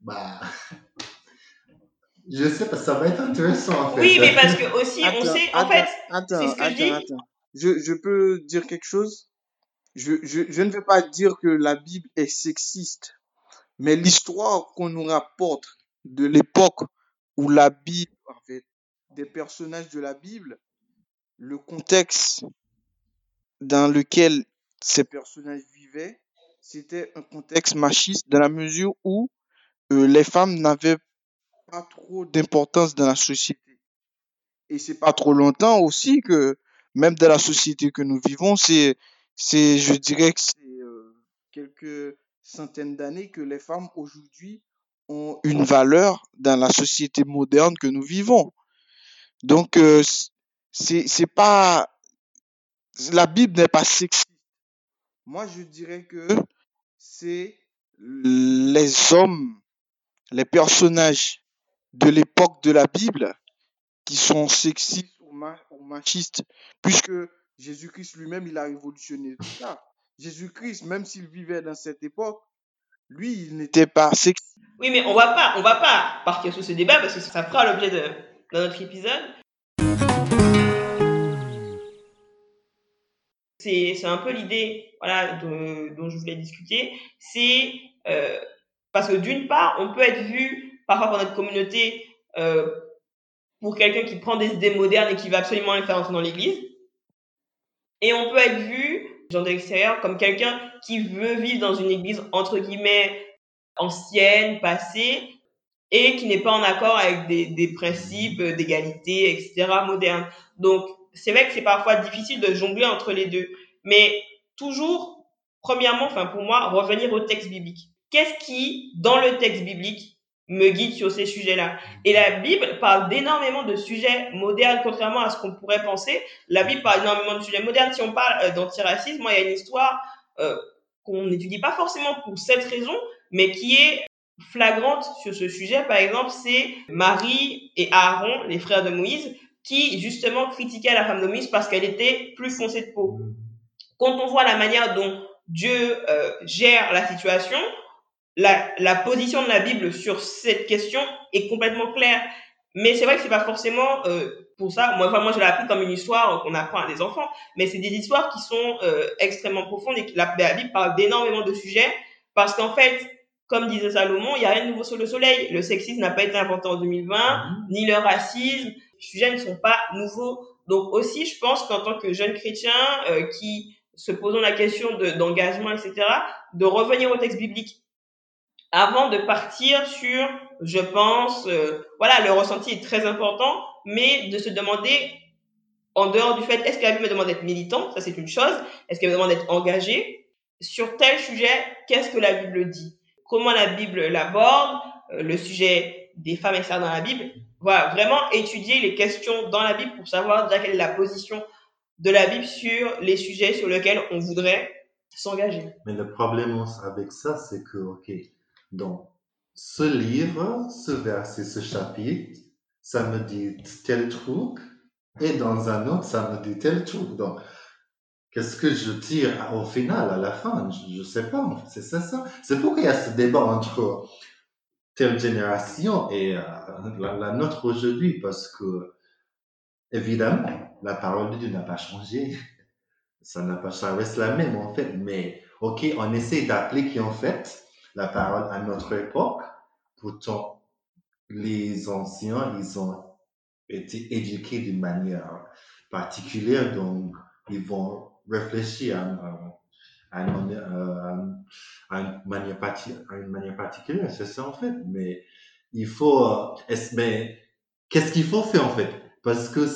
Speaker 4: bah, [LAUGHS] je sais pas, ça va être intéressant en fait.
Speaker 2: Oui, mais parce que aussi, on
Speaker 3: Attends,
Speaker 2: sait, en
Speaker 3: attends,
Speaker 2: fait,
Speaker 3: attends,
Speaker 2: c'est ce que je
Speaker 3: attends,
Speaker 2: dis.
Speaker 3: attends. Je, je peux dire quelque chose? Je, je, je ne vais pas dire que la Bible est sexiste, mais l'histoire qu'on nous rapporte de l'époque où la Bible, en fait, des personnages de la Bible, le contexte dans lequel ces personnages vivaient, c'était un contexte machiste dans la mesure où euh, les femmes n'avaient pas trop d'importance dans la société. Et c'est pas trop longtemps aussi que, même dans la société que nous vivons, c'est, c'est, je dirais que c'est euh, quelques centaines d'années que les femmes aujourd'hui ont une valeur dans la société moderne que nous vivons. Donc, euh, c'est, c'est pas, la Bible n'est pas sexiste. Moi, je dirais que c'est les hommes, les personnages de l'époque de la Bible qui sont sexistes ou, ma- ou machistes, puisque Jésus-Christ lui-même, il a révolutionné tout ça. Jésus-Christ, même s'il vivait dans cette époque, lui, il n'était pas sexiste.
Speaker 2: Oui, mais on va pas, on va pas partir sur ce débat parce que ça fera l'objet de, de notre épisode. C'est, un peu l'idée, voilà, dont je voulais discuter. C'est euh, parce que d'une part, on peut être vu parfois par notre communauté euh, pour quelqu'un qui prend des idées modernes et qui va absolument les faire entrer dans l'église. Et on peut être vu, gens de l'extérieur, comme quelqu'un qui veut vivre dans une église, entre guillemets, ancienne, passée, et qui n'est pas en accord avec des, des principes d'égalité, etc., modernes. Donc, c'est vrai que c'est parfois difficile de jongler entre les deux. Mais toujours, premièrement, enfin pour moi, revenir au texte biblique. Qu'est-ce qui, dans le texte biblique, me guide sur ces sujets-là? Et la Bible parle d'énormément de sujets modernes, contrairement à ce qu'on pourrait penser. La Bible parle énormément de sujets modernes. Si on parle euh, d'antiracisme, il y a une histoire euh, qu'on n'étudie pas forcément pour cette raison, mais qui est flagrante sur ce sujet. Par exemple, c'est Marie et Aaron, les frères de Moïse, qui justement critiquaient la femme de Moïse parce qu'elle était plus foncée de peau. Quand on voit la manière dont Dieu euh, gère la situation, la, la, position de la Bible sur cette question est complètement claire. Mais c'est vrai que c'est pas forcément euh, pour ça. Moi, enfin, moi, je l'ai appris comme une histoire qu'on apprend à des enfants, mais c'est des histoires qui sont euh, extrêmement profondes et que la, la Bible parle d'énormément de sujets parce qu'en fait, comme disait Salomon, il n'y a rien de nouveau sous le soleil. Le sexisme n'a pas été inventé en 2020, mmh. ni le racisme. Sujets ne sont pas nouveaux. Donc aussi, je pense qu'en tant que jeune chrétien euh, qui se posant la question d'engagement, etc., de revenir au texte biblique avant de partir sur, je pense, euh, voilà, le ressenti est très important, mais de se demander, en dehors du fait, est-ce que la Bible me demande d'être militant Ça, c'est une chose. Est-ce qu'elle me demande d'être engagé Sur tel sujet, qu'est-ce que la Bible dit? Comment la Bible l'aborde? Euh, Le sujet des femmes, etc. dans la Bible. Voilà, vraiment étudier les questions dans la Bible pour savoir déjà quelle est la position de la Bible sur les sujets sur lesquels on voudrait s'engager.
Speaker 4: Mais le problème avec ça, c'est que, ok, donc, ce livre, ce verset, ce chapitre, ça me dit tel truc, et dans un autre, ça me dit tel truc. Donc, qu'est-ce que je tire au final, à la fin? Je ne sais pas, c'est ça, ça. C'est pourquoi il y a ce débat entre telle génération et euh, la, la, nôtre aujourd'hui, parce que, évidemment, la parole de Dieu n'a pas changé. Ça n'a pas, ça reste la même, en fait. Mais, ok, on essaie d'appliquer, en fait, la parole à notre époque. Pourtant, les anciens, ils ont été éduqués d'une manière particulière, donc ils vont réfléchir à, à, une, à, une, manière, à une manière particulière, c'est ça en fait. Mais il faut, mais qu'est-ce qu'il faut faire en fait? Parce que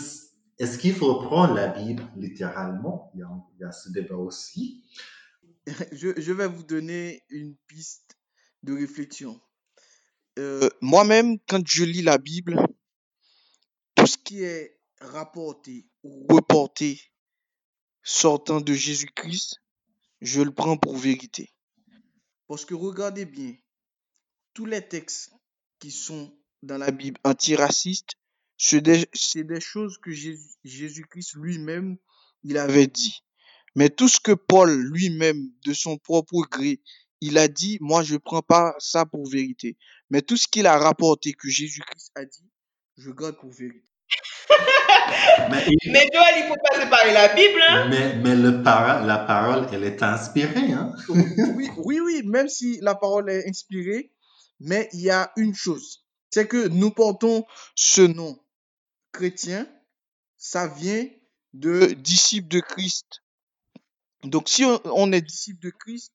Speaker 4: est-ce qu'il faut prendre la Bible littéralement? Il y, a, il y a ce débat aussi. [LAUGHS]
Speaker 3: Je, je, vais vous donner une piste de réflexion. Euh, Moi-même, quand je lis la Bible, tout ce qui est rapporté ou reporté sortant de Jésus-Christ, je le prends pour vérité. Parce que regardez bien, tous les textes qui sont dans la Bible antiracistes, c'est des, choses que Jésus-Christ lui-même, avait dit. Mais tout ce que Paul lui-même, de son propre gré, il a dit, moi je prends pas ça pour vérité. Mais tout ce qu'il a rapporté que Jésus-Christ a dit, je garde pour vérité.
Speaker 2: Mais, il... mais Joël, il faut pas séparer la Bible. Hein?
Speaker 4: Mais, mais le para, la parole, elle est inspirée. Hein?
Speaker 3: oui, oui, oui, même si la parole est inspirée, mais il y a une chose, c'est que nous portons ce nom chrétien, ça vient de disciples de Christ. Donc si on, on est disciple de Christ,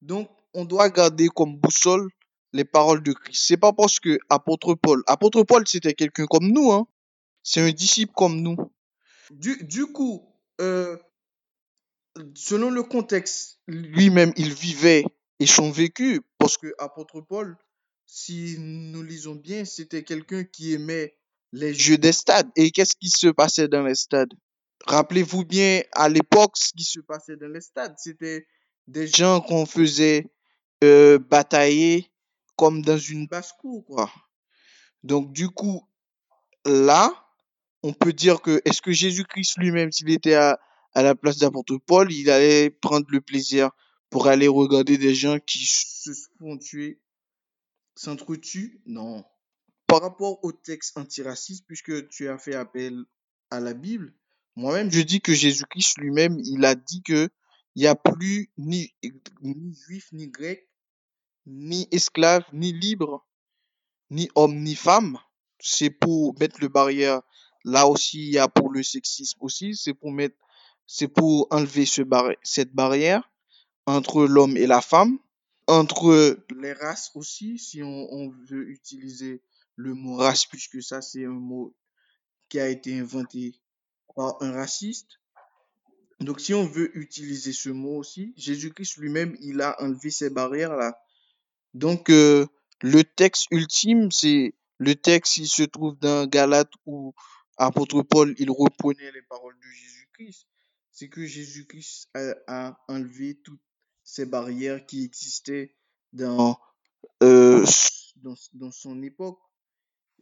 Speaker 3: donc on doit garder comme boussole les paroles de Christ. C'est pas parce que apôtre Paul, apôtre Paul c'était quelqu'un comme nous, hein. C'est un disciple comme nous. Du, du coup, euh, selon le contexte, lui-même, il vivait et son vécu, parce que apôtre Paul, si nous lisons bien, c'était quelqu'un qui aimait les jeux des stades. Et qu'est-ce qui se passait dans les stades? Rappelez-vous bien, à l'époque, ce qui se passait dans les stades, c'était des gens qu'on faisait euh, batailler comme dans une basse-cour, quoi. Donc, du coup, là, on peut dire que, est-ce que Jésus-Christ lui-même, s'il était à, la place d'apôtre Paul, il allait prendre le plaisir pour aller regarder des gens qui se font tuer, s'entretuent? Non. Par rapport au texte antiraciste, puisque tu as fait appel à la Bible, moi-même, je dis que Jésus-Christ lui-même, il a dit que il n'y a plus ni, ni juif, ni grec, ni esclave, ni libre, ni homme, ni femme. C'est pour mettre le barrière. Là aussi, il y a pour le sexisme aussi. C'est pour mettre, c'est pour enlever ce cette barrière entre l'homme et la femme, entre les races aussi, si on, on veut utiliser le mot race, puisque ça, c'est un mot qui a été inventé par un raciste. Donc, si on veut utiliser ce mot aussi, Jésus-Christ lui-même, il a enlevé ces barrières-là. Donc, euh, le texte ultime, c'est le texte, il se trouve dans Galate où apôtre Paul, il reprenait les paroles de Jésus-Christ. C'est que Jésus-Christ a, enlevé toutes ces barrières qui existaient dans, euh, dans, dans son époque.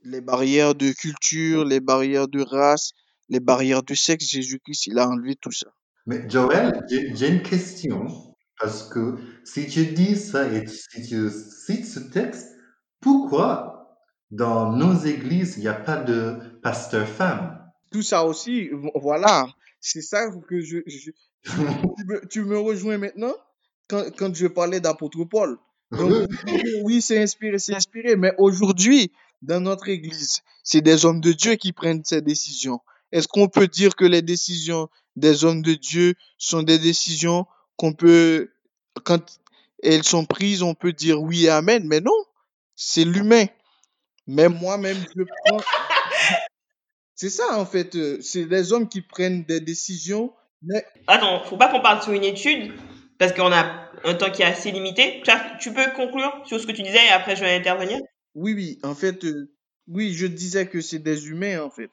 Speaker 3: Les barrières de culture, les barrières de race, les barrières de sexe, Jésus-Christ, il a enlevé tout ça.
Speaker 4: Mais Joël, j'ai une question. Parce que si tu dis ça et si tu cites ce texte, pourquoi dans nos églises, il n'y a pas de pasteur femme
Speaker 3: Tout ça aussi, vo- voilà, c'est ça que je, tu, me, rejoins maintenant? Quand, quand je parlais d'apôtre Paul. Donc, oui, c'est inspiré, c'est inspiré, mais aujourd'hui, dans notre église, c'est des hommes de Dieu qui prennent ces décisions. Est-ce qu'on peut dire que les décisions des hommes de Dieu sont des décisions qu'on peut, quand elles sont prises, on peut dire oui et amen, mais non, c'est l'humain. Même moi-même, je prends. C'est ça, en fait, euh, c'est les hommes qui prennent des décisions, mais
Speaker 2: Attends, faut pas qu'on parle sur une étude, parce qu'on a un temps qui est assez limité. Tu peux conclure sur ce que tu disais et après je vais intervenir?
Speaker 3: Oui, oui, en fait, euh, oui, je disais que c'est des humains, en fait.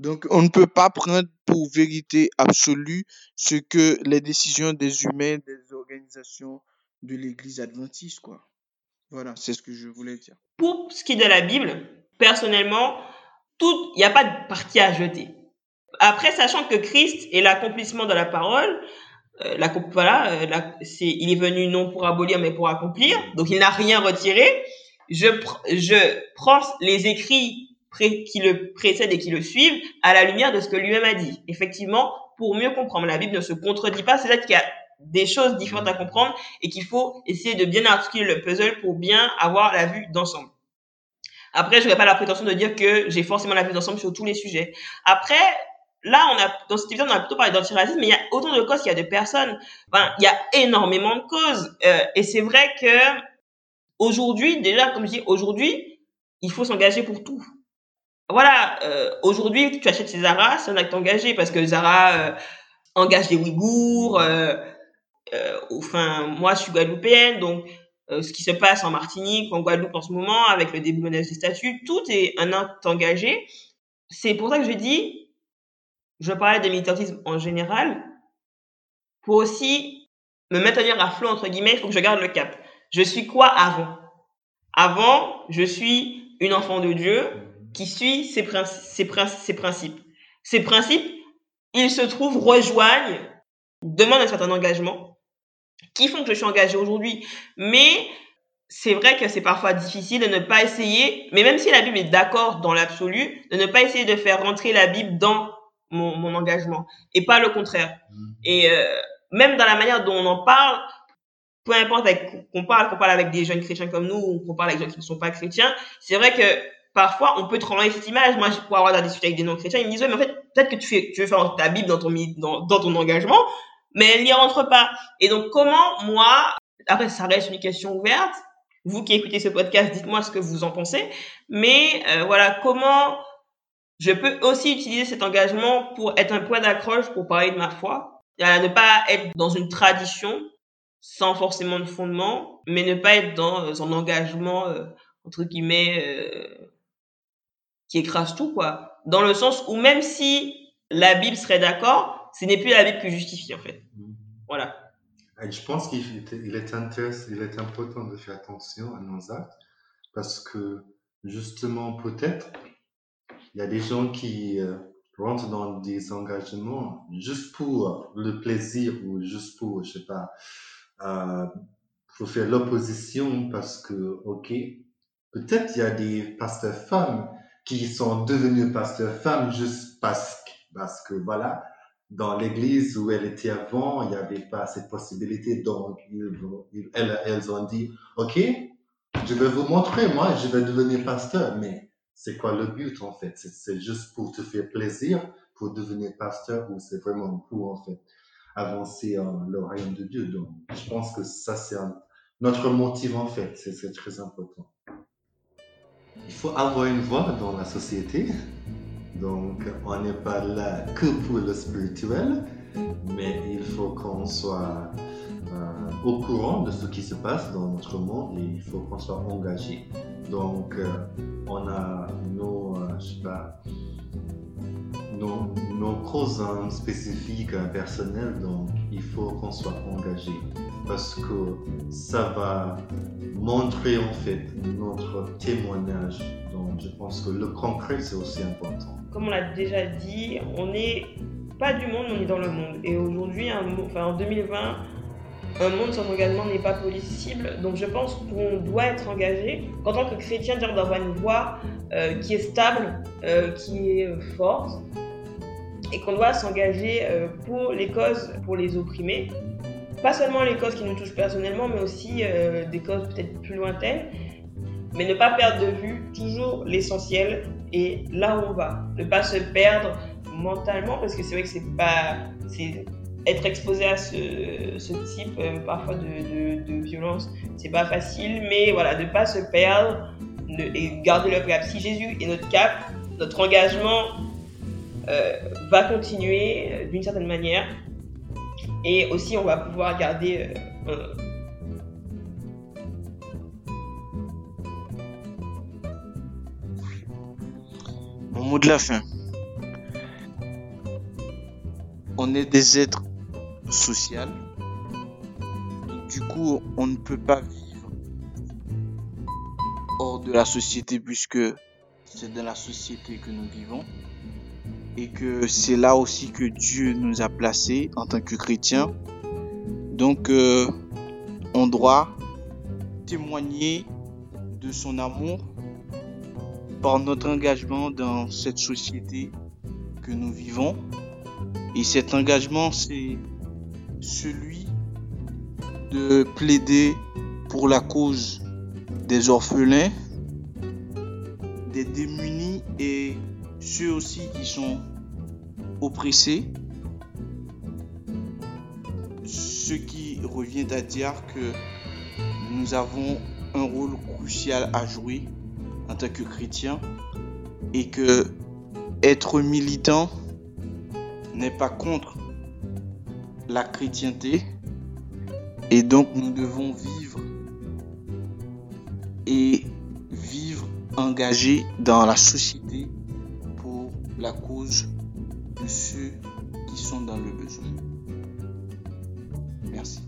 Speaker 3: Donc, on ne peut pas prendre pour vérité absolue ce que les décisions des humains, des organisations de l'Église adventiste, quoi. Voilà, c'est ce que je voulais dire.
Speaker 2: Pour ce qui est de la Bible, personnellement, tout, il n'y a pas de partie à jeter. Après, sachant que Christ est l'accomplissement de la parole, euh, la, voilà, euh, la- il est venu non pour abolir, mais pour accomplir. Donc, il n'a rien retiré. Je, je prends les écrits qui le précèdent et qui le suivent à la lumière de ce que lui-même a dit. Effectivement, pour mieux comprendre, la Bible ne se contredit pas. C'est-à-dire qu'il y a des choses différentes à comprendre et qu'il faut essayer de bien articuler le puzzle pour bien avoir la vue d'ensemble. Après, je n'aurais pas la prétention de dire que j'ai forcément la vue d'ensemble sur tous les sujets. Après, là, on a, dans cet épisode, on a plutôt parlé d'antiracisme, mais il y a autant de causes qu'il y a de personnes. Enfin, il y a énormément de causes. Euh, et c'est vrai que aujourd'hui, déjà, comme je dis, aujourd'hui, il faut s'engager pour tout. Voilà, euh, aujourd'hui, tu achètes chez Zara, c'est un acte engagé parce que Zara euh, engage les Ouïghours. Euh, euh, enfin, moi, je suis guadeloupéenne, donc euh, ce qui se passe en Martinique, en Guadeloupe en ce moment, avec le début des statuts, tout est un acte engagé. C'est pour ça que je dis, je parlais de militantisme en général, pour aussi me maintenir à flot, entre guillemets, il faut que je garde le cap. Je suis quoi avant? Avant, je suis une enfant de Dieu qui suit ses, princi- ses, princi- ses principes. Ces principes, ils se trouvent, rejoignent, demandent un certain engagement, qui font que je suis engagée aujourd'hui. Mais c'est vrai que c'est parfois difficile de ne pas essayer, mais même si la Bible est d'accord dans l'absolu, de ne pas essayer de faire rentrer la Bible dans mon, mon engagement et pas le contraire. Et euh, même dans la manière dont on en parle, peu importe avec- qu'on parle, qu'on parle avec des jeunes chrétiens comme nous ou qu'on parle avec des gens qui ne sont pas chrétiens, c'est vrai que parfois on peut te renvoyer cette image. Moi, je pourrais avoir à discuter avec des non-chrétiens, ils me disent ouais, mais en fait, peut-être que tu fais, tu veux faire ta Bible dans ton dans ton engagement, mais elle n'y rentre pas. Et donc comment moi, après ça reste une question ouverte. Vous qui écoutez ce podcast, dites-moi ce que vous en pensez. Mais euh, voilà, comment je peux aussi utiliser cet engagement pour être un point d'accroche pour parler de ma foi. Ne pas être dans une tradition sans forcément de fondement, mais ne pas être dans euh, un engagement, euh, entre guillemets, euh, qui écrase tout, quoi. Dans le sens où même si la Bible serait d'accord, ce n'est plus la Bible qui justifie, en fait. Voilà.
Speaker 4: Et je pense qu'il est, il est, intéress- il est important de faire attention à nos actes parce que justement, peut-être, il y a des gens qui euh, rentrent dans des engagements juste pour le plaisir ou juste pour, je sais pas, euh, pour faire l'opposition parce que, ok, peut-être il y a des pasteurs femmes qui sont devenus pasteurs femmes juste parce que, parce que voilà, dans l'église où elle était avant, il n'y avait pas cette possibilité. Donc, elles, ont dit, OK, je vais vous montrer, moi, je vais devenir pasteur. Mais c'est quoi le but, en fait? C'est- juste pour te faire plaisir, pour devenir pasteur, ou c'est vraiment pour, en fait, avancer en le royaume de Dieu? Donc, je pense que ça, c'est notre motif, en fait. C'est très important. Il faut avoir une voix dans la société. Donc, on n'est pas là que pour le spirituel, mais il faut qu'on soit euh, au courant de ce qui se passe dans notre monde et il faut qu'on soit engagé. Donc, euh, on a nos, euh, je sais pas, nos, nos hein, spécifiques, personnelles, donc il faut qu'on soit engagé parce que ça va montrer en fait notre témoignage. Je pense que le concret, c'est aussi important.
Speaker 2: Comme on l'a déjà dit, on n'est pas du monde, on est dans le monde. Et aujourd'hui, en 2020, un monde sans engagement n'est pas possible. Donc je pense qu'on doit être engagé. En tant que chrétien, dire d'avoir une voix euh, qui est stable, euh, qui est euh, forte, et qu'on doit s'engager pour les causes, pour les opprimés. Pas seulement les causes qui nous touchent personnellement, mais aussi des causes peut-être plus lointaines. Mais ne pas perdre de vue toujours l'essentiel et là où on va. Ne pas se perdre mentalement, parce que c'est vrai que c'est pas être exposé à ce, type euh, parfois de, de, violence, c'est pas facile, mais voilà, de pas se perdre et garder le cap. Si Jésus est notre cap, notre engagement euh, va continuer euh, d'une certaine manière, et aussi on va pouvoir garder
Speaker 3: Mot de la fin. On est des êtres social. du coup, on ne peut pas vivre hors de la société puisque c'est dans la société que nous vivons et que c'est là aussi que Dieu nous a placés en tant que chrétiens. Donc, euh, on doit témoigner de son amour par notre engagement dans cette société que nous vivons. Et cet engagement, c'est celui de plaider pour la cause des orphelins, des démunis et ceux aussi qui sont oppressés. Ce qui revient à dire que nous avons un rôle crucial à jouer en tant que chrétiens et que être militant n'est pas contre la chrétienté. Et donc nous devons vivre et vivre engagés dans la société pour la cause de ceux qui sont dans le besoin. Merci.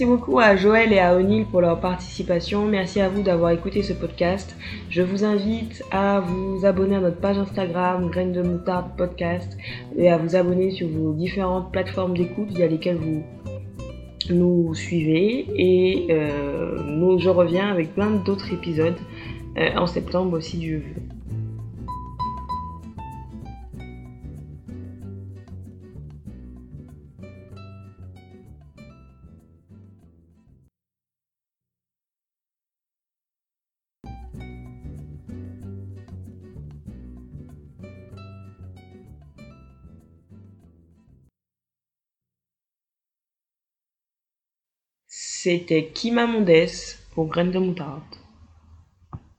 Speaker 5: Merci beaucoup à Joël et à O'Neill pour leur participation. Merci à vous d'avoir écouté ce podcast. Je vous invite à vous abonner à notre page Instagram, Graines de Moutarde Podcast, et à vous abonner sur vos différentes plateformes d'écoute via lesquelles vous nous suivez. Et euh, je reviens avec plein d'autres épisodes euh, en septembre si Dieu C'était Kima Mondes pour Graines de Moutarde.